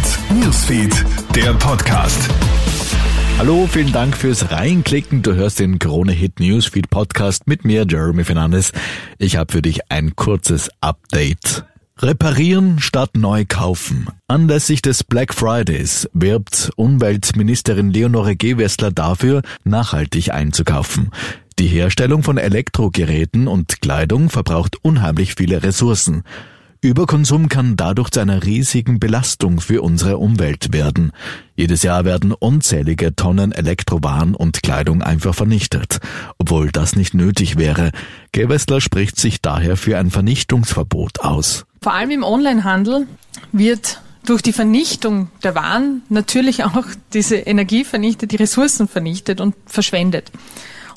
Hit Newsfeed, der Podcast. Hallo, vielen Dank fürs Reinklicken. Du hörst den Krone Hit Newsfeed Podcast mit mir, Jeremy Fernandes. Ich habe für dich ein kurzes Update. Reparieren statt neu kaufen. Anlässlich des Black Fridays wirbt Umweltministerin Leonore Gewessler dafür, nachhaltig einzukaufen. Die Herstellung von Elektrogeräten und Kleidung verbraucht unheimlich viele Ressourcen. Überkonsum kann dadurch zu einer riesigen Belastung für unsere Umwelt werden. Jedes Jahr werden unzählige Tonnen Elektrowaren und Kleidung einfach vernichtet, obwohl das nicht nötig wäre. Gewessler spricht sich daher für ein Vernichtungsverbot aus. Vor allem im Onlinehandel wird durch die Vernichtung der Waren natürlich auch diese Energie vernichtet, die Ressourcen vernichtet und verschwendet.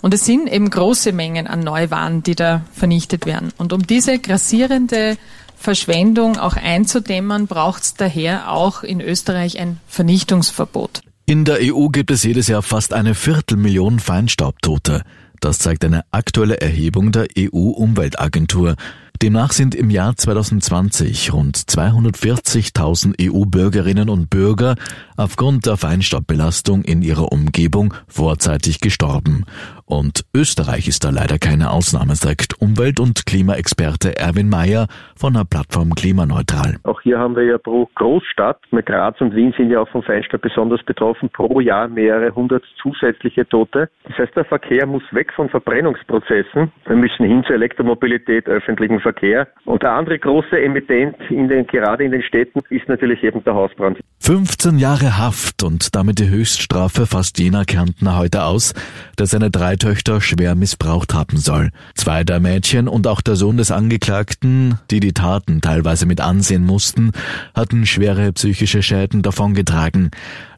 Und es sind eben große Mengen an Neuwaren, die da vernichtet werden. Und um diese grassierende Verschwendung auch einzudämmen, braucht es daher auch in Österreich ein Vernichtungsverbot. In der EU gibt es jedes Jahr fast eine Viertelmillion Feinstaubtote. Das zeigt eine aktuelle Erhebung der EU-Umweltagentur. Demnach sind im Jahr 2020 rund 240.000 EU-Bürgerinnen und Bürger aufgrund der Feinstaubbelastung in ihrer Umgebung vorzeitig gestorben. Und Österreich ist da leider keine Ausnahme, sagt Umwelt- und Klimaexperte Erwin Mayer von der Plattform Klimaneutral. Auch hier haben wir ja pro Großstadt, mit Graz und Wien sind ja auch vom Feinstaub besonders betroffen, pro Jahr mehrere hundert zusätzliche Tote. Das heißt, der Verkehr muss weg von Verbrennungsprozessen. Wir müssen hin zur Elektromobilität, öffentlichen Verkehr. Und der andere große Emittent in den, gerade in den Städten ist natürlich eben der Hausbrand. 15 Jahre Haft und damit die Höchststrafe fasst jener Kärntner heute aus, der seine drei Töchter schwer missbraucht haben soll. Zwei der Mädchen und auch der Sohn des Angeklagten, die die Taten teilweise mit ansehen mussten, hatten schwere psychische Schäden davongetragen.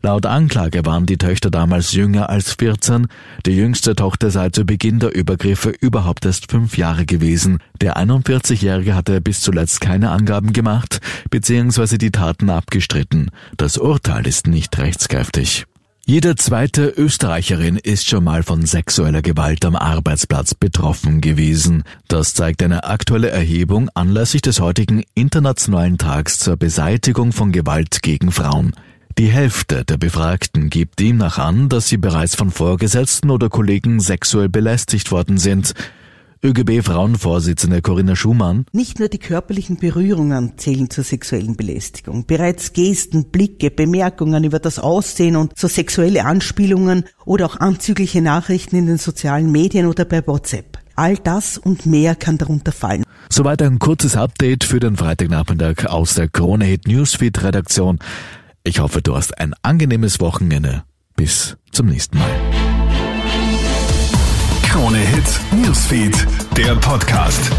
Laut Anklage waren die Töchter damals jünger als 14. Die jüngste Tochter sei zu Beginn der Übergriffe überhaupt erst fünf Jahre gewesen. Der 41-Jährige hatte bis zuletzt keine Angaben gemacht bzw. die Taten abgestritten. Das Urteil ist nicht rechtskräftig. Jede zweite Österreicherin ist schon mal von sexueller Gewalt am Arbeitsplatz betroffen gewesen. Das zeigt eine aktuelle Erhebung anlässlich des heutigen Internationalen Tags zur Beseitigung von Gewalt gegen Frauen. Die Hälfte der Befragten gibt demnach an, dass sie bereits von Vorgesetzten oder Kollegen sexuell belästigt worden sind. ÖGB-Frauenvorsitzende Corinna Schumann. Nicht nur die körperlichen Berührungen zählen zur sexuellen Belästigung. Bereits Gesten, Blicke, Bemerkungen über das Aussehen und so sexuelle Anspielungen oder auch anzügliche Nachrichten in den sozialen Medien oder bei WhatsApp. All das und mehr kann darunter fallen. Soweit ein kurzes Update für den Freitagnachmittag aus der Krone Hit Newsfeed Redaktion. Ich hoffe, du hast ein angenehmes Wochenende. Bis zum nächsten Mal. Krone Hit Newsfeed, der Podcast.